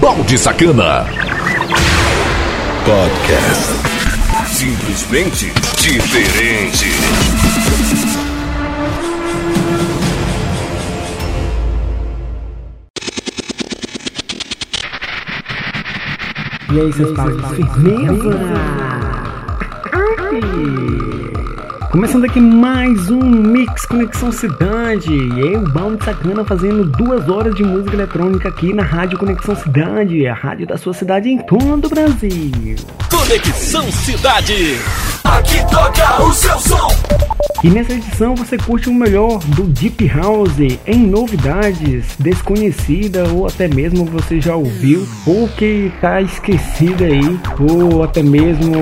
Balde Sacana. Podcast. Simplesmente diferente. E aí, seus pais, firmeza? Começando aqui mais um Mix Conexão Cidade. Eu, Balde Sacana, fazendo duas horas de música eletrônica aqui na Rádio Conexão Cidade, a rádio da sua cidade em todo o Brasil. Conexão Cidade. Aqui toca o seu som. E nessa edição você curte o melhor do Deep House em novidades, desconhecida ou até mesmo você já ouviu, ou que tá esquecida aí, ou até mesmo,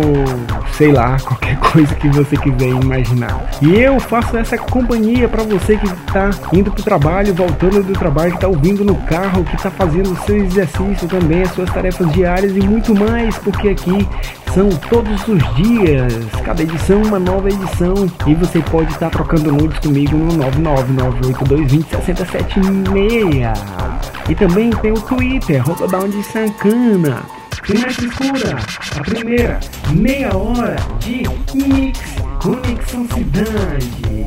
sei lá, qualquer coisa que você quiser imaginar. E eu faço essa companhia para você que tá indo pro trabalho, voltando do trabalho, que tá ouvindo no carro, que tá fazendo seu exercício também, as suas tarefas diárias e muito mais, porque aqui são todos os dias, cada edição uma nova edição e você pode estar trocando nudes comigo no 99982206076. E também tem o Twitter, Bound Sancana. Finais escura, a primeira meia hora de Mix Conexão Cidade.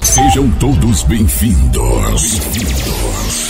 Sejam todos bem-vindos. Bem-vindos.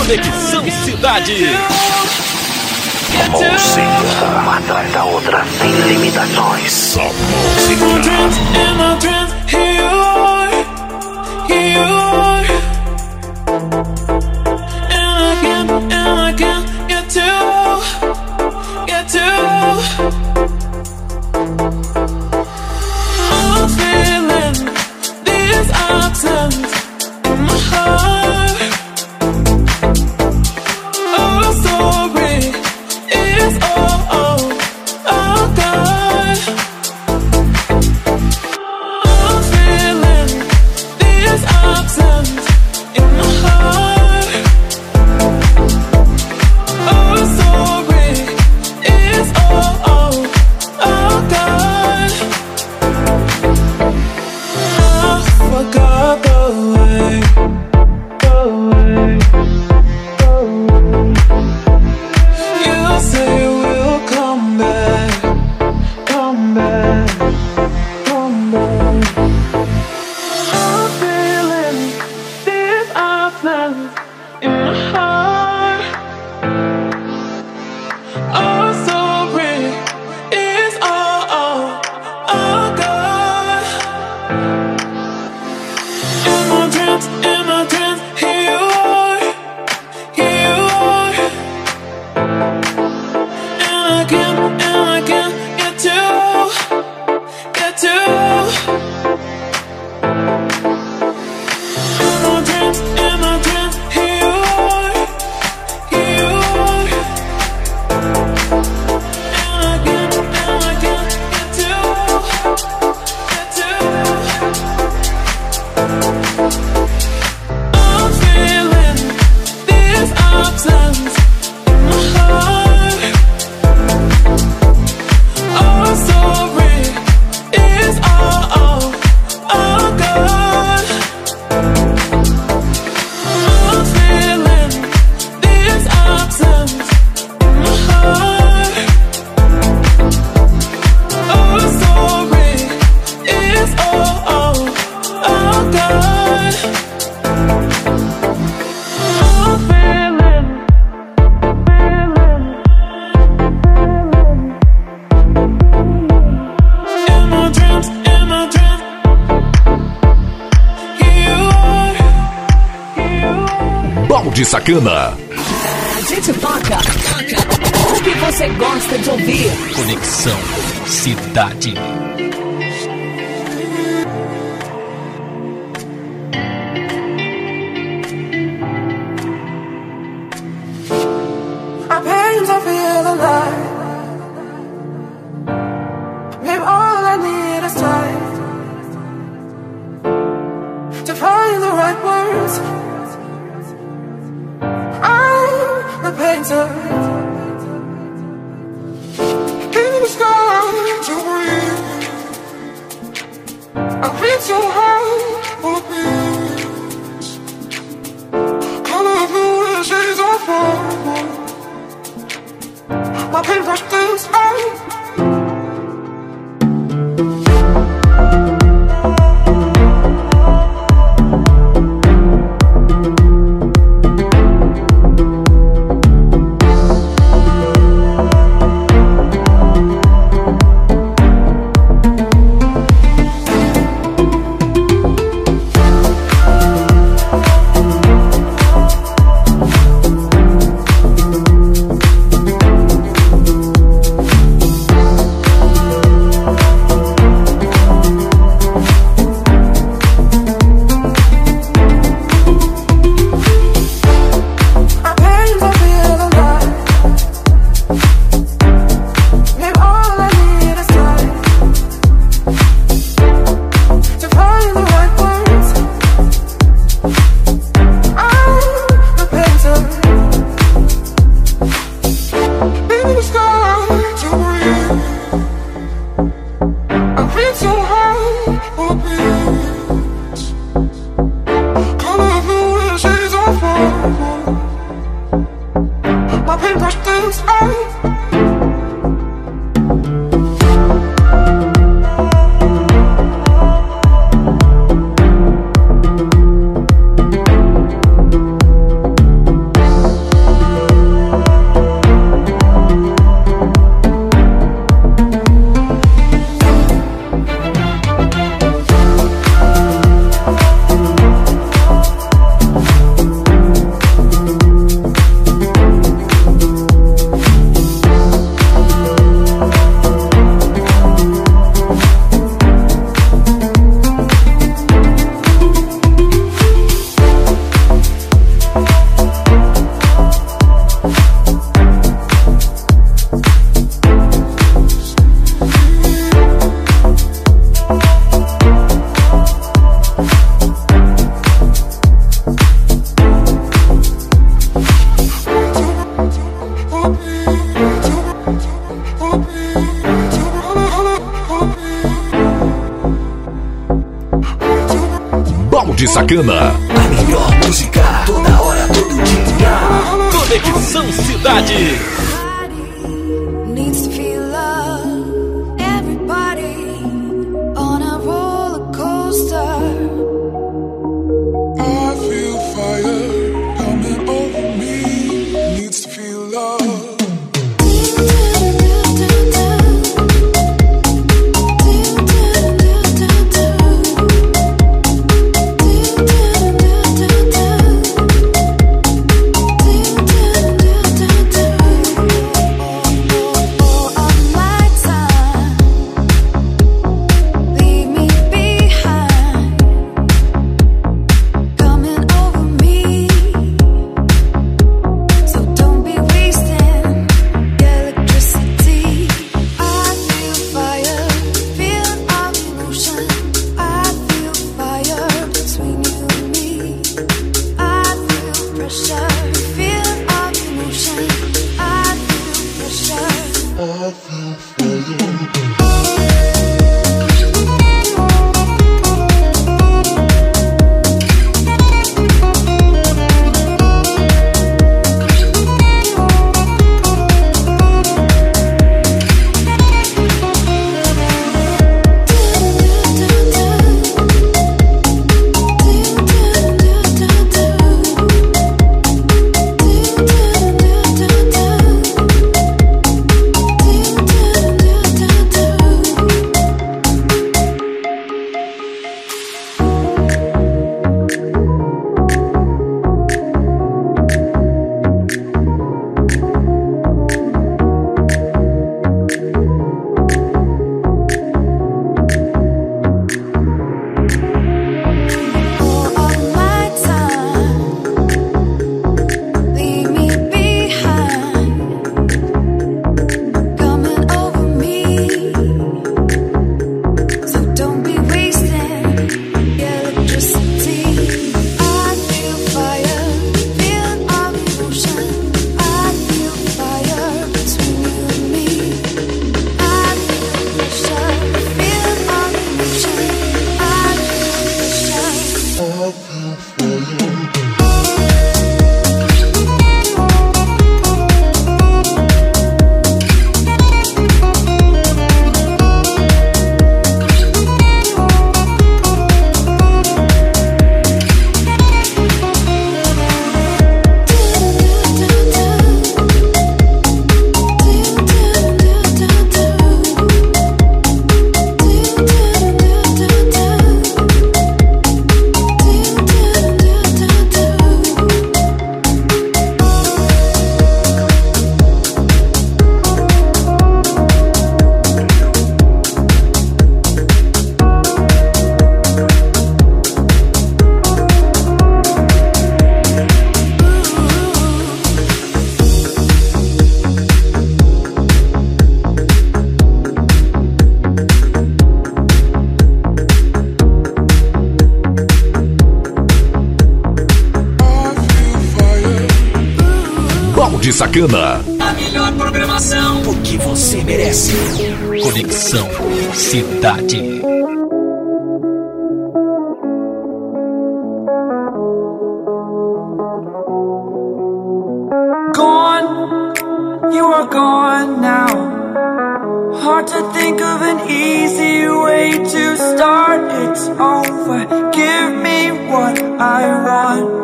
Conexão Cidade. Música, uma atrás da outra, sem limitações. Só música. Balde Sacana. A gente toca o que você gosta de ouvir. Conexão Cidade. Sacana. Sacana. A melhor programação, porque você merece. Conexão Cidade. Gone, you are gone now. Hard to think of an easy way to start. It's over. Give me what I want.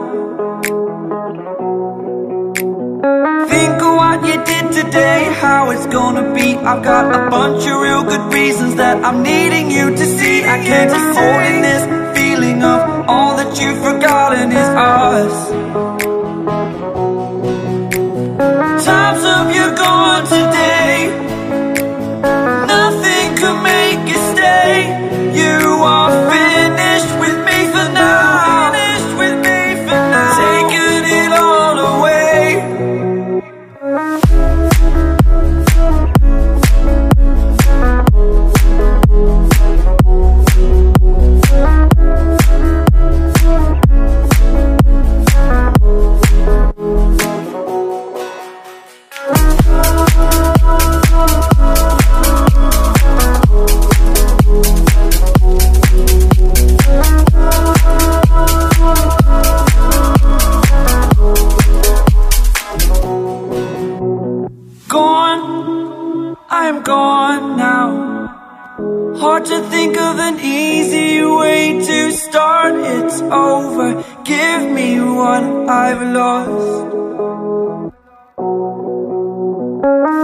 Today, how it's gonna be. I've got a bunch of real good reasons that I'm needing you to see. I can't keep holding this feeling of all that you've forgotten is us. Hard to think of an easy way to start. It's over. Give me what I've lost.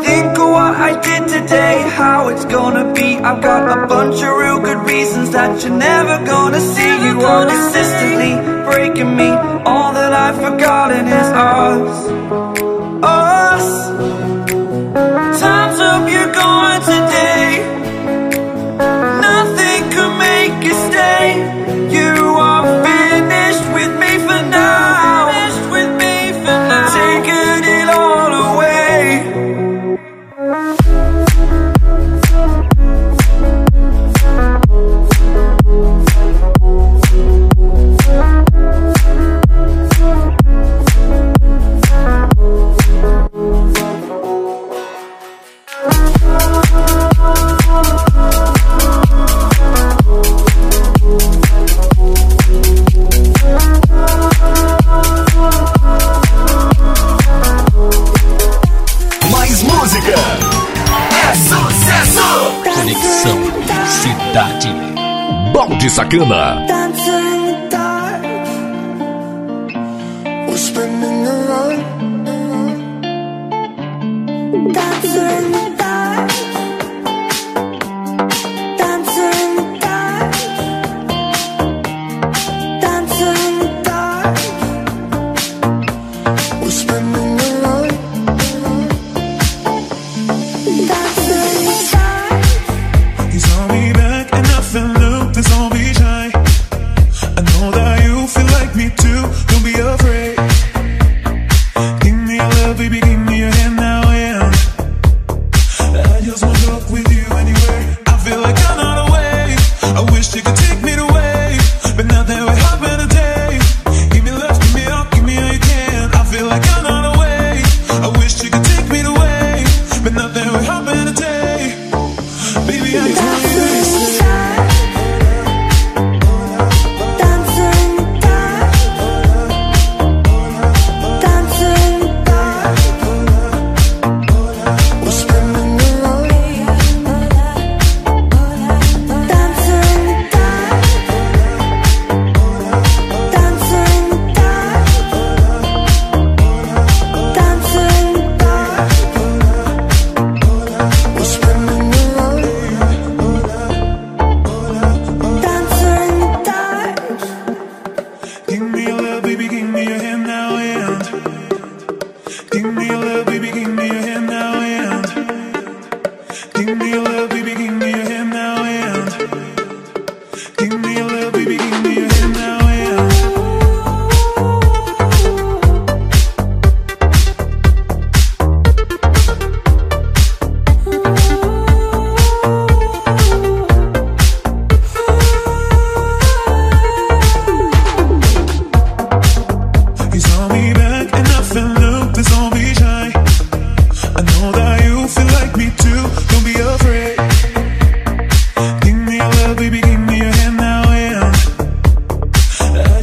Think of what I did today, how it's gonna be. I've got a bunch of real good reasons that you're never gonna see. You are consistently breaking me. All that I've forgotten is us. Us. Time's up, you're gone today. Balde Sacana. In the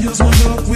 Dios know.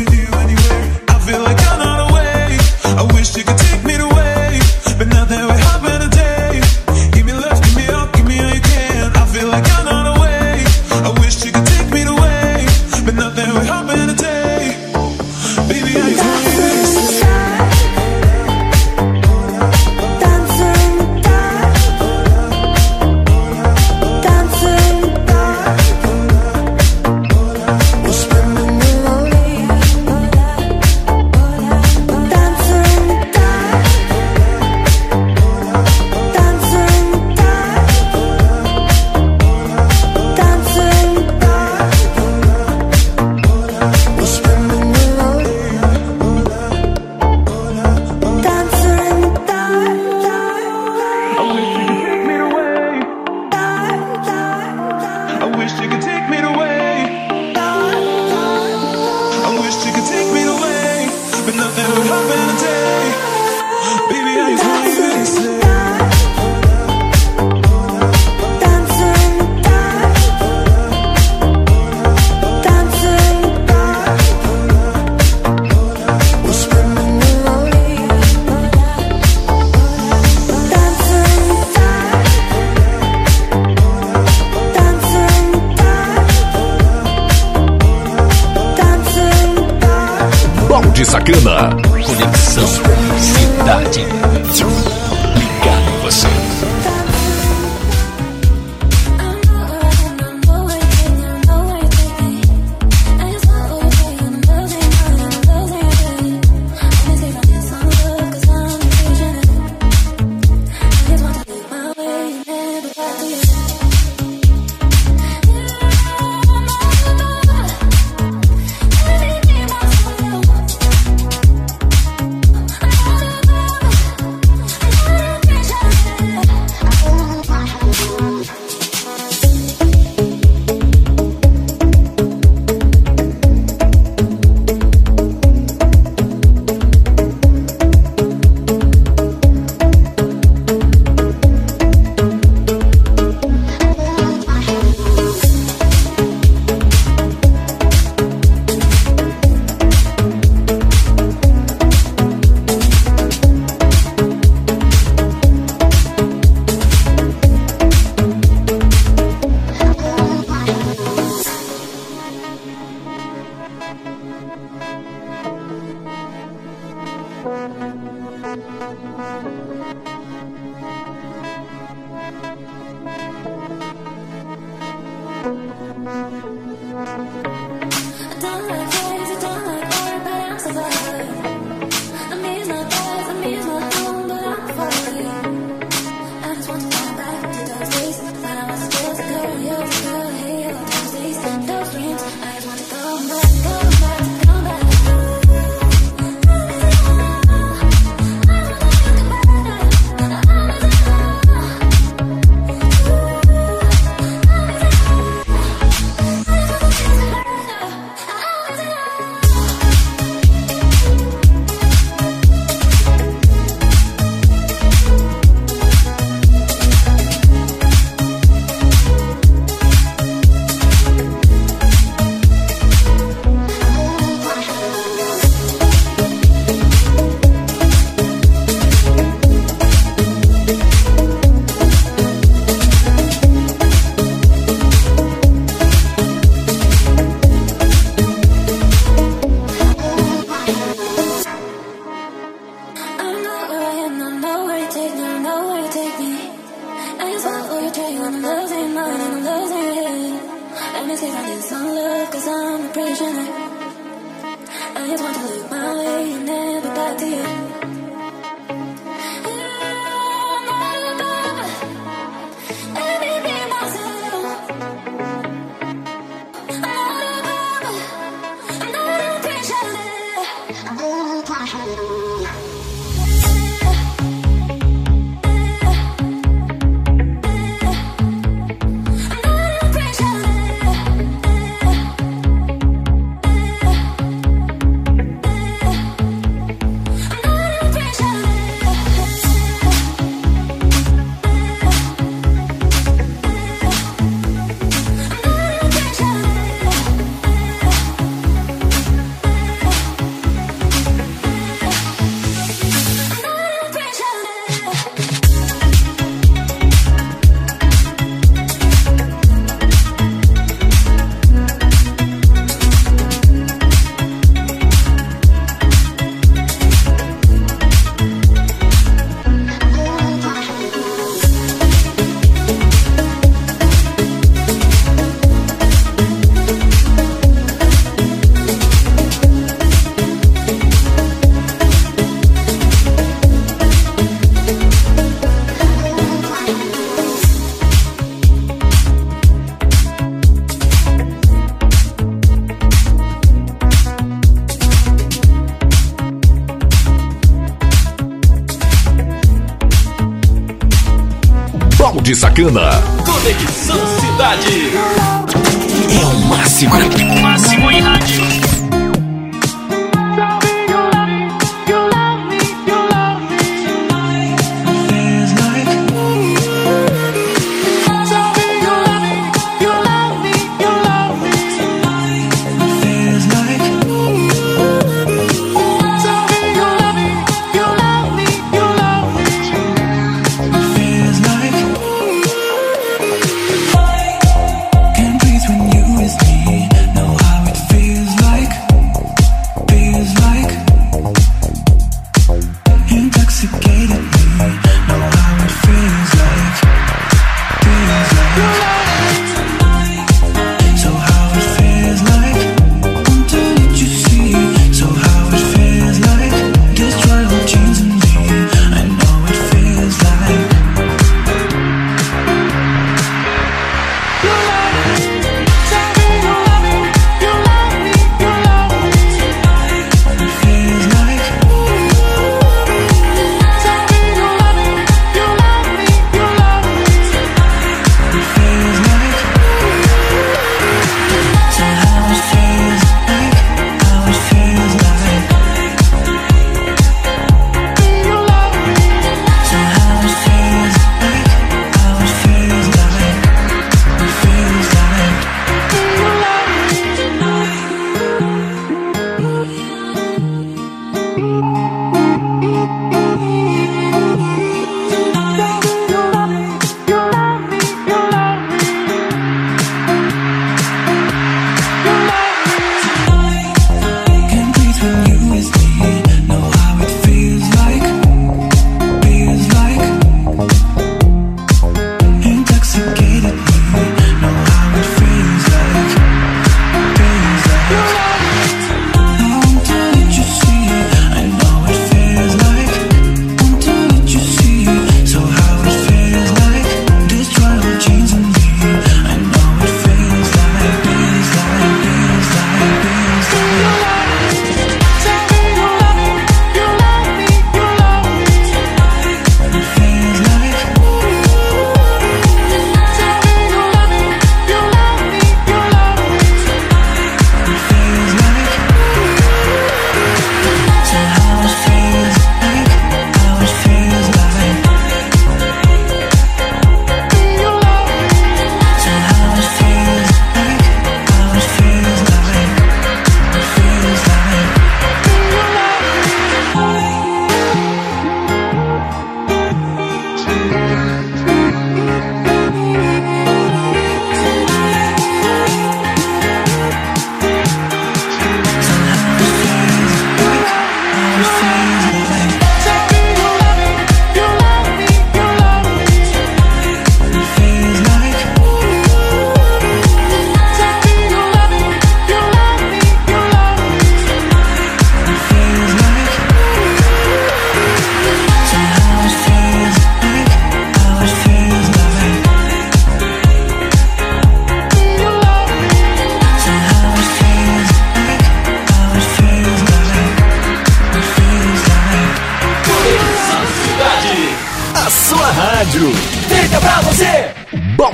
Balde Sacana. Conexão Cidade. É o máximo. Máximo em rádio.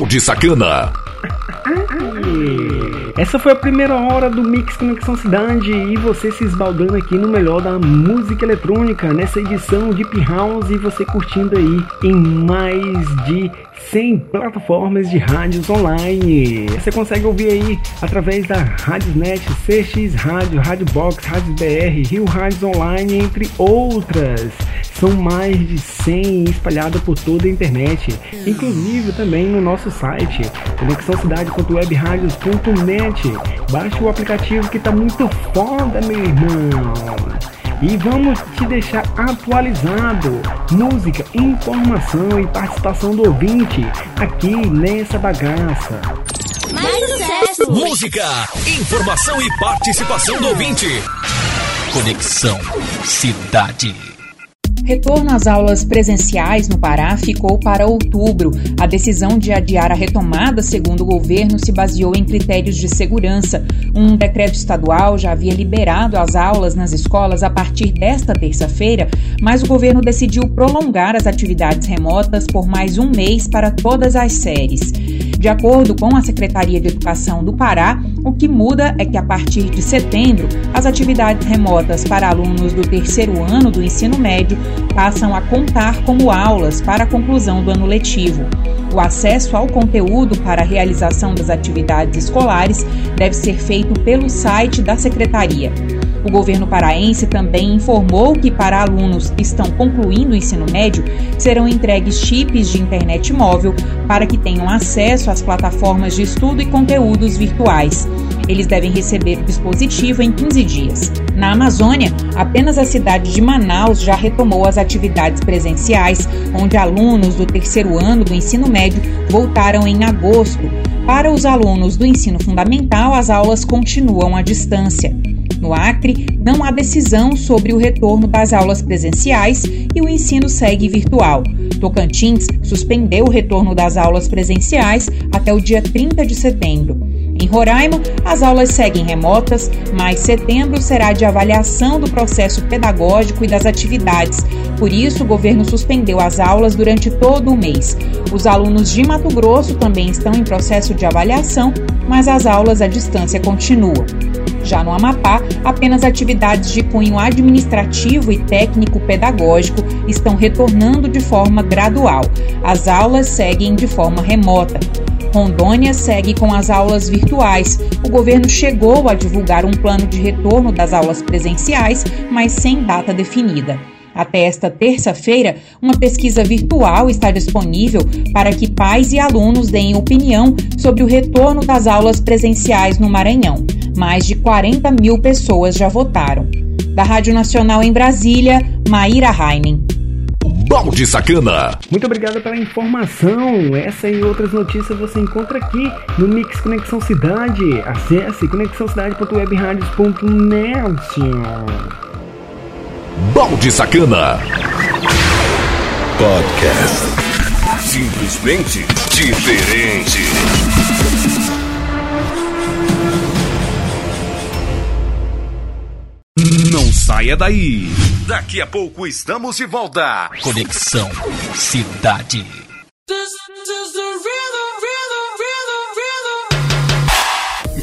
Balde Sacana. Essa foi a primeira hora do Mix Conexão Cidade e você se esbaldando aqui no melhor da música eletrônica nessa edição Deep House e você curtindo aí em mais de 100 plataformas de rádios online. Você consegue ouvir aí através da Radiosnet, CX Rádio, Rádio Box, Rádio BR, Rio Rádios Online, entre outras. São mais de 100 espalhadas por toda a internet, inclusive também no nosso site conexãocidade.webradios.net. Baixe o aplicativo que tá muito foda, meu irmão. E vamos te deixar atualizado. Música, informação e participação do ouvinte aqui nessa bagaça. Mais sucesso! Música, informação e participação do ouvinte. Conexão Cidade. Retorno às aulas presenciais no Pará ficou para outubro. A decisão de adiar a retomada, segundo o governo, se baseou em critérios de segurança. Um decreto estadual já havia liberado as aulas nas escolas a partir desta terça-feira, mas o governo decidiu prolongar as atividades remotas por mais um mês para todas as séries. De acordo com a Secretaria de Educação do Pará, o que muda é que a partir de setembro, as atividades remotas para alunos do terceiro ano do ensino médio passam a contar como aulas para a conclusão do ano letivo. O acesso ao conteúdo para a realização das atividades escolares deve ser feito pelo site da Secretaria. O governo paraense também informou que para alunos que estão concluindo o ensino médio serão entregues chips de internet móvel para que tenham acesso às plataformas de estudo e conteúdos virtuais. Eles devem receber o dispositivo em 15 dias. Na Amazônia, apenas a cidade de Manaus já retomou as atividades presenciais, onde alunos do terceiro ano do ensino médio voltaram em agosto. Para os alunos do ensino fundamental, as aulas continuam à distância. No Acre, não há decisão sobre o retorno das aulas presenciais e o ensino segue virtual. Tocantins suspendeu o retorno das aulas presenciais até o dia 30 de setembro. Em Roraima, as aulas seguem remotas, mas setembro será de avaliação do processo pedagógico e das atividades. Por isso, o governo suspendeu as aulas durante todo o mês. Os alunos de Mato Grosso também estão em processo de avaliação, mas as aulas à distância continuam. Já no Amapá, apenas atividades de cunho administrativo e técnico-pedagógico estão retornando de forma gradual. As aulas seguem de forma remota. Rondônia segue com as aulas virtuais. O governo chegou a divulgar um plano de retorno das aulas presenciais, mas sem data definida. Até esta terça-feira, uma pesquisa virtual está disponível para que pais e alunos deem opinião sobre o retorno das aulas presenciais no Maranhão. Mais de 40 mil pessoas já votaram. Da Rádio Nacional em Brasília, Maíra Heimen. Balde Sacana. Muito obrigado pela informação. Essa e outras notícias você encontra aqui no Mix Conexão Cidade. Acesse conexãocidade.webradios.net. Balde Sacana. Podcast. Simplesmente diferente. Não saia daí. Daqui a pouco estamos de volta. Conexão Cidade.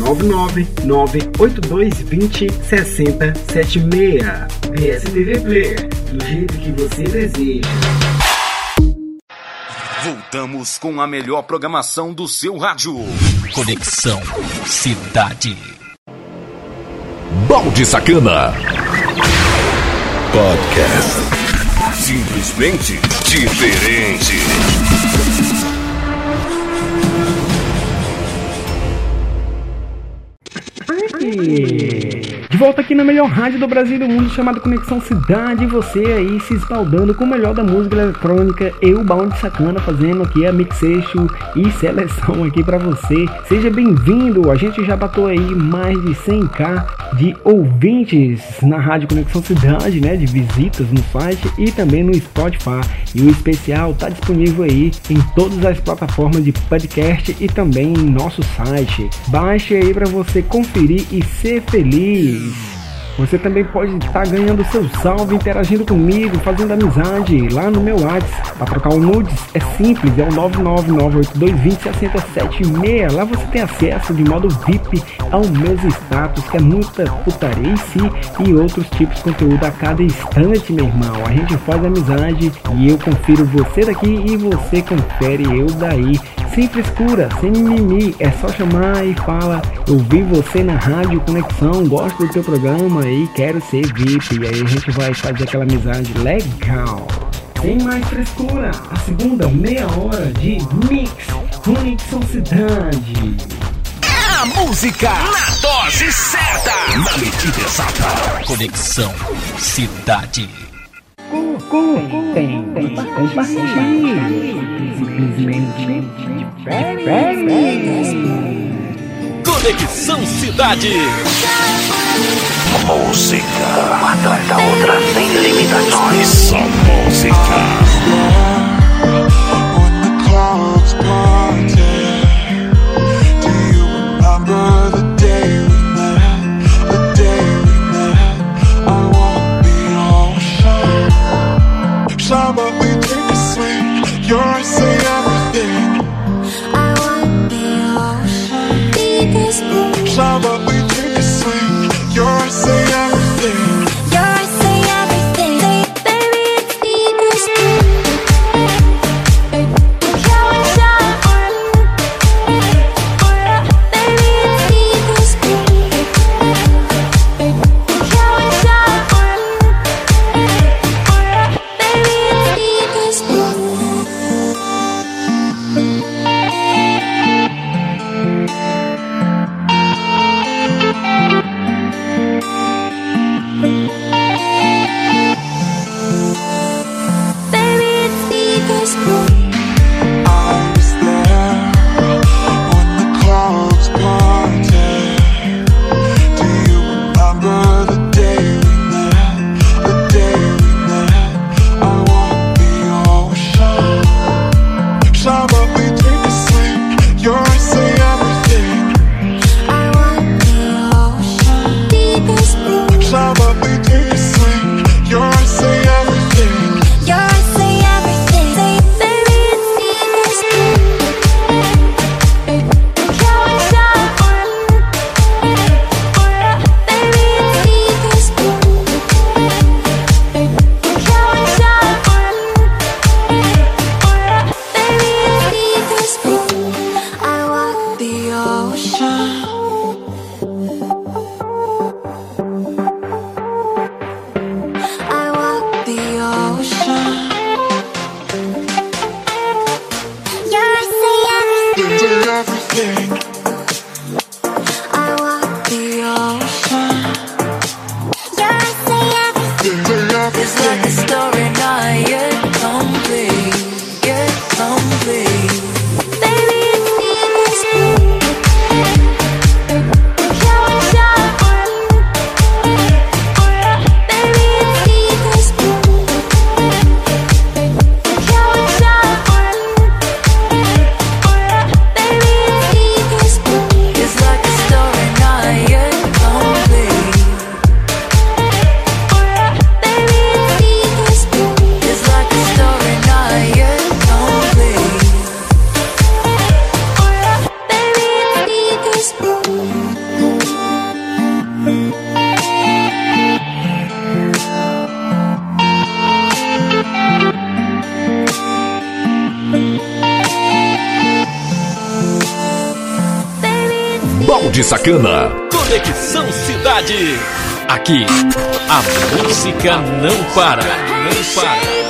9998220 6076. BSTV Player, do jeito que você deseja. Voltamos com a melhor programação do seu rádio. Conexão Cidade. Balde Sacana. Podcast. Simplesmente diferente. De volta aqui na melhor rádio do Brasil e do mundo, chamada Conexão Cidade. Você aí se espaldando com o melhor da música eletrônica. Eu, Bound Sacana, fazendo aqui a mixation e seleção aqui para você. Seja bem-vindo. A gente já bateu aí mais de 100k de ouvintes na Rádio Conexão Cidade, né? De visitas no site e também no Spotify. E o especial tá disponível aí em todas as plataformas de podcast e também em nosso site. Baixe aí para você conferir e ser feliz. Você também pode estar ganhando seu salve, interagindo comigo, fazendo amizade lá no meu WhatsApp. Para trocar o nudes é simples, é o 99982206076. Lá você tem acesso de modo VIP ao meus status, que é muita putarice e outros tipos de conteúdo a cada instante, meu irmão. A gente faz amizade e eu confiro você daqui e você confere eu daí. Sem frescura, sem mimimi, é só chamar e fala. Eu vi você na rádio Conexão, gosto do teu programa e quero ser VIP. E aí a gente vai fazer aquela amizade legal. Sem mais frescura, a segunda meia hora de Mix Conexão Cidade. A música na dose certa. Na medida exata. Conexão Cidade. Tem, tem, compartilhe. Simplesmente diferente. Conexão Cidade. Música. Uma atrás da outra sem limitações. Só música. When the clouds parted, do you remember the shower, we take a swing. You're saying. Conexão Cidade. Aqui, a música não para. Não para.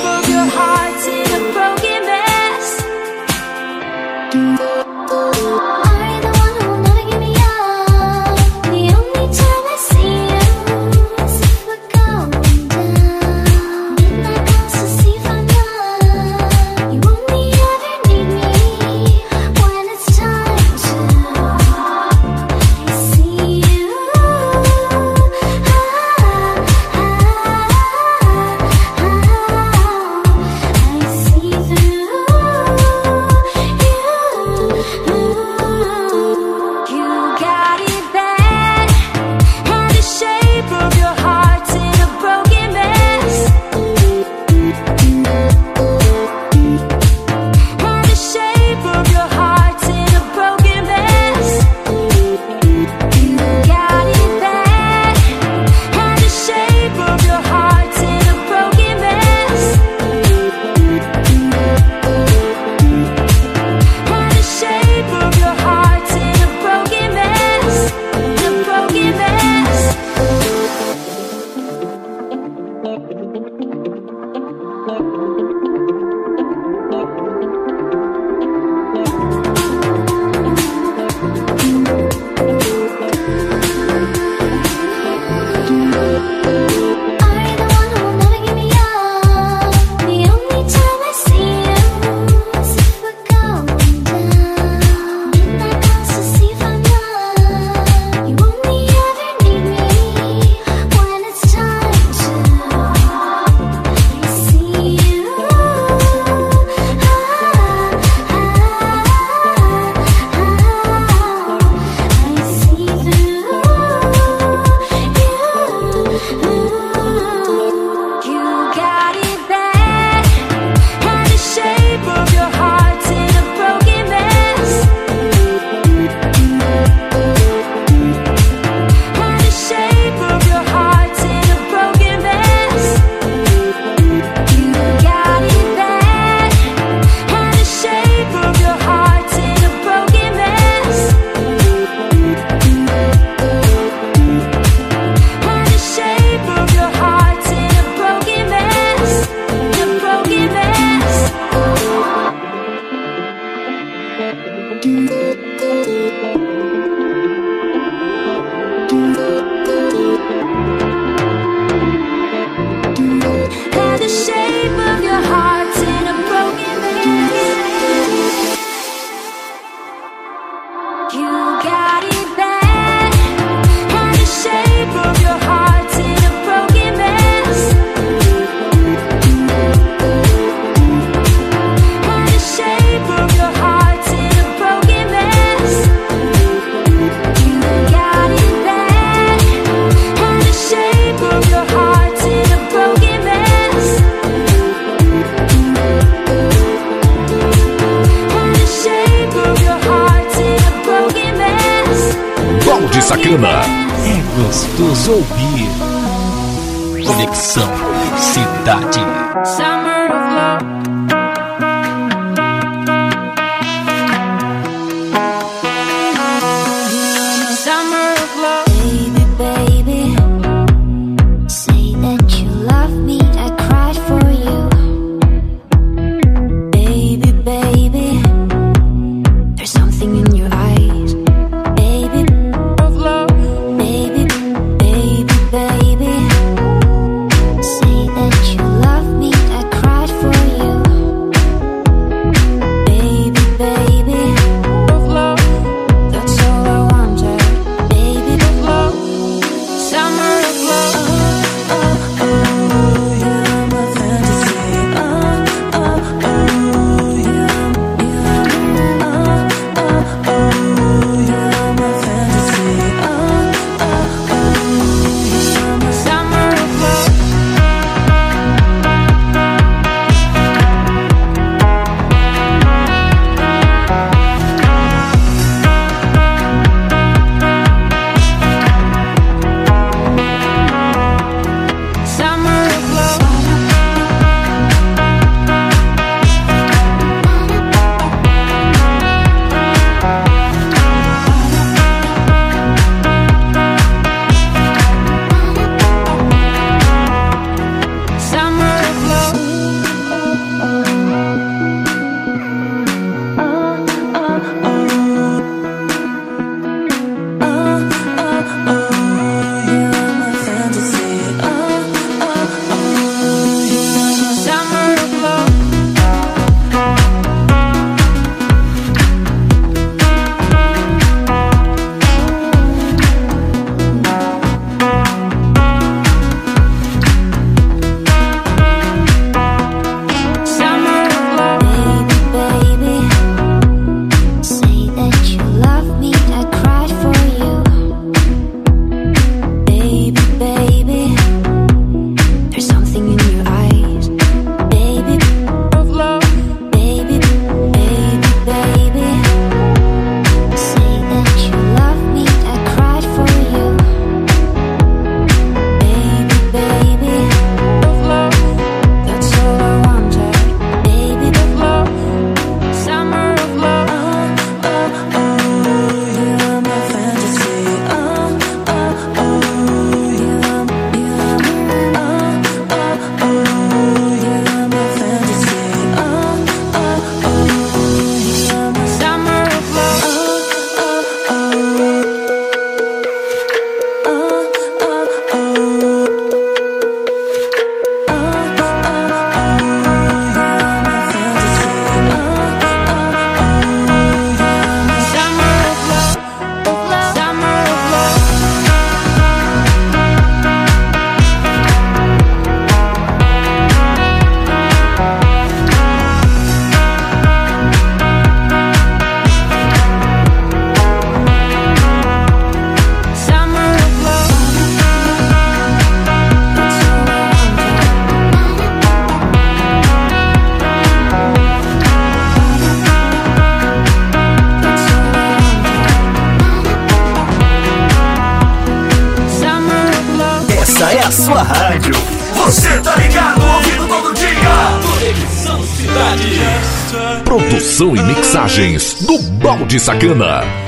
de Sacana.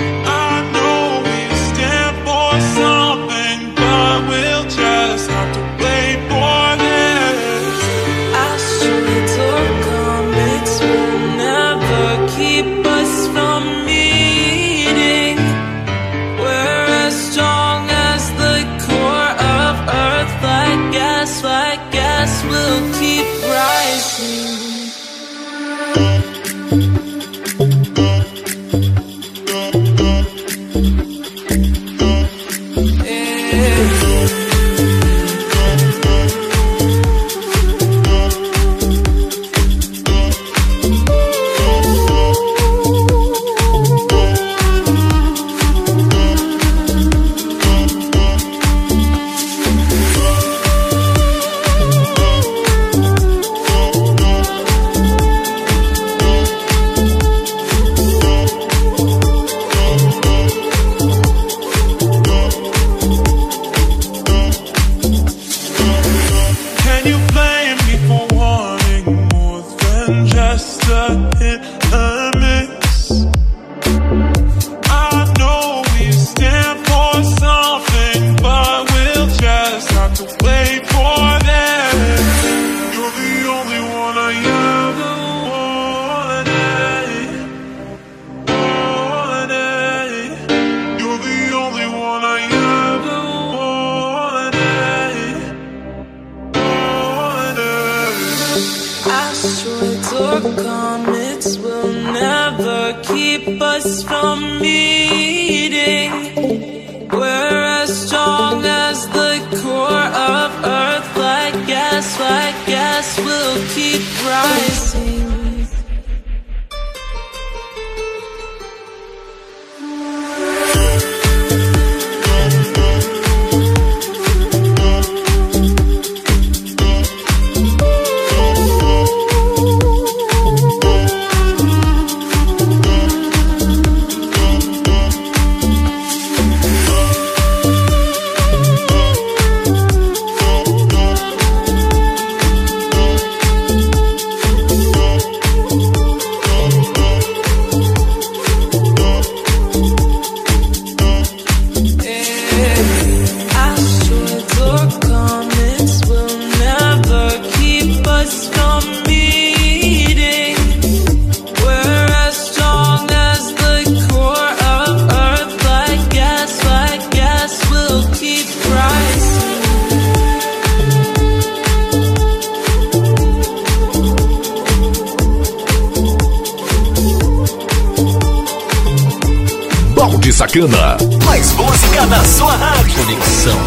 Sacana. Mais música na sua rádio. Conexão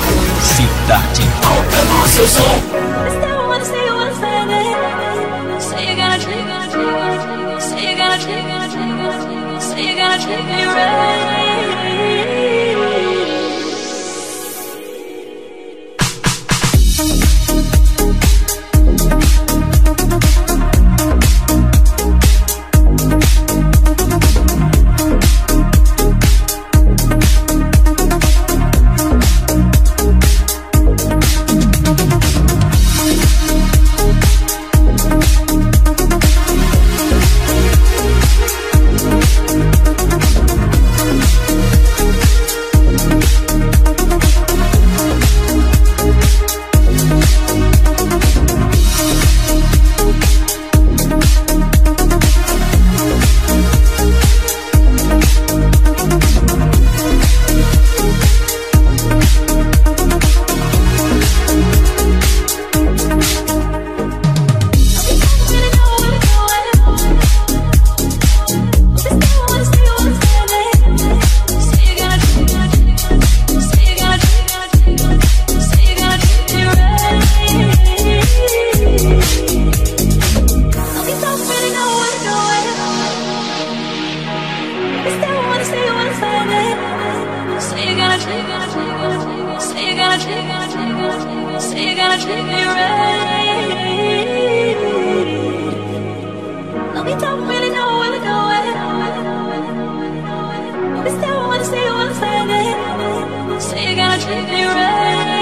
Cidade Alta no seu som. Say you gotta take me right should be right.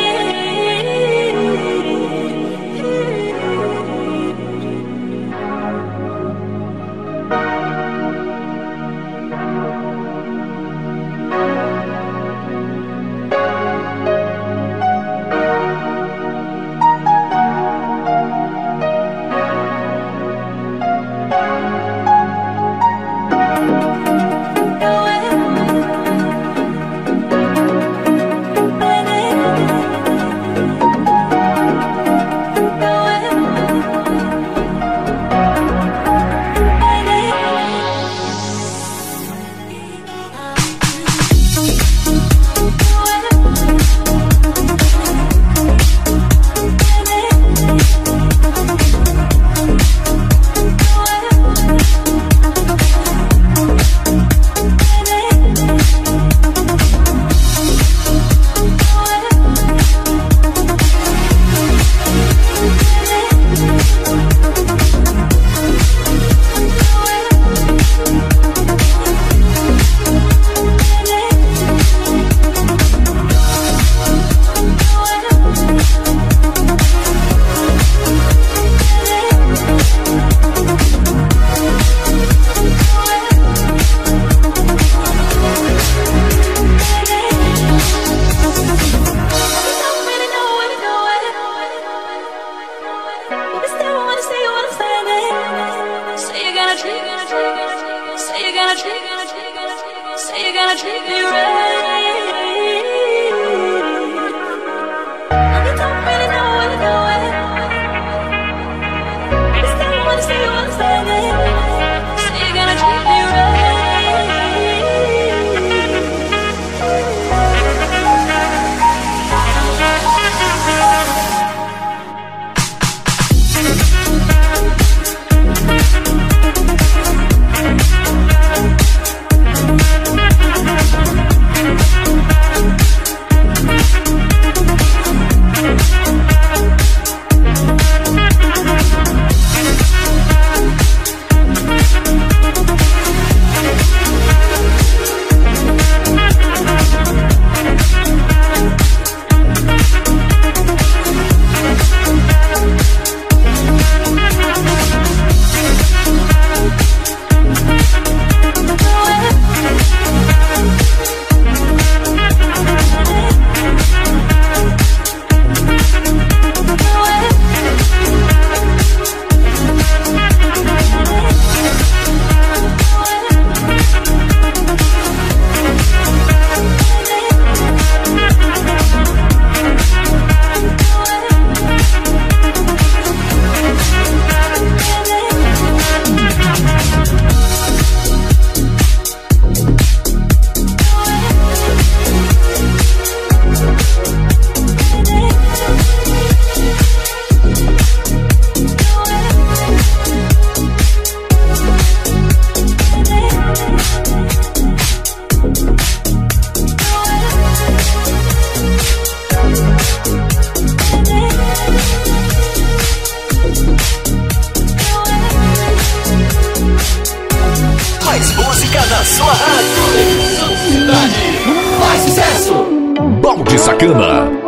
Balde Sacana. Balde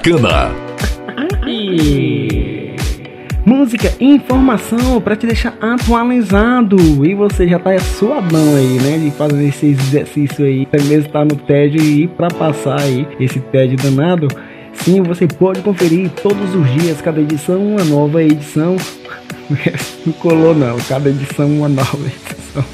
Sacana. E... Música e informação para te deixar atualizado. E você já tá suadão aí, né? De fazer esse exercício aí. Até mesmo tá no tédio e pra passar aí esse tédio danado. Sim, você pode conferir todos os dias, cada edição, uma nova edição. Não colou não, cada edição uma nova edição.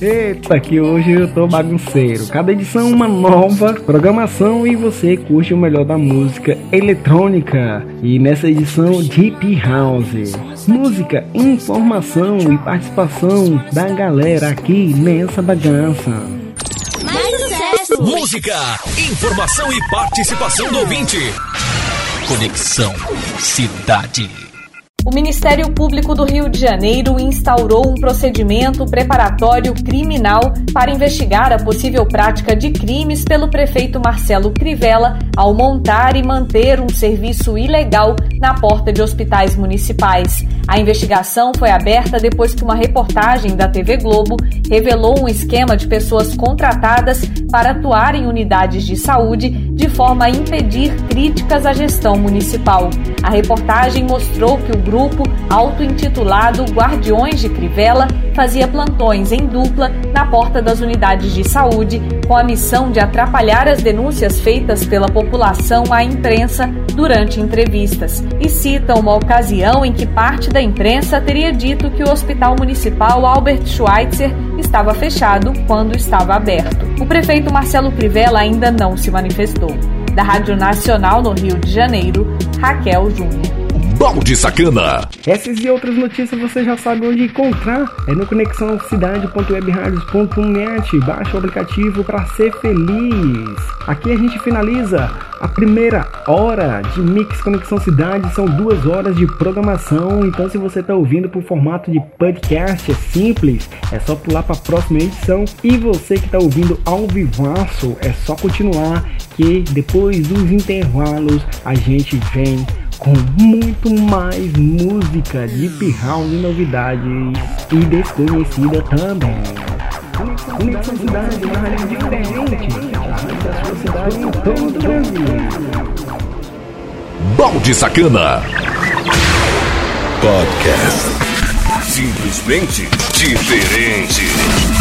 Eita, que hoje eu tô bagunceiro. Cada edição uma nova programação e você curte o melhor da música eletrônica. E nessa edição Deep House. Música, informação e participação da galera aqui nessa bagaça. Mais sucesso! Música, informação e participação do ouvinte. Conexão Cidade. O Ministério Público do Rio de Janeiro instaurou um procedimento preparatório criminal para investigar a possível prática de crimes pelo prefeito Marcelo Crivella ao montar e manter um serviço ilegal na porta de hospitais municipais. A investigação foi aberta depois que uma reportagem da TV Globo revelou um esquema de pessoas contratadas para atuar em unidades de saúde de forma a impedir críticas à gestão municipal. A reportagem mostrou que o grupo, auto-intitulado Guardiões de Crivella, fazia plantões em dupla na porta das unidades de saúde, com a missão de atrapalhar as denúncias feitas pela população à imprensa durante entrevistas. E cita uma ocasião em que parte da imprensa teria dito que o Hospital Municipal Albert Schweitzer estava fechado quando estava aberto. O prefeito Marcelo Crivella ainda não se manifestou. Da Rádio Nacional no Rio de Janeiro, Raquel Júnior. Balde Sacana. Essas e outras notícias você já sabe onde encontrar. É no conexãocidade.webradios.net. Baixe o aplicativo para ser feliz. Aqui a gente finaliza a primeira hora de Mix Conexão Cidade. São duas horas de programação. Então, se você está ouvindo por formato de podcast, é simples. É só pular para a próxima edição. E você que está ouvindo ao vivaço, é só continuar. Que depois dos intervalos a gente vem com muito mais música deep house, novidades e desconhecida também. Cidade, uma rádio diferente, da sua cidade em todo o Brasil. Balde Sacana. Podcast. Simplesmente diferente.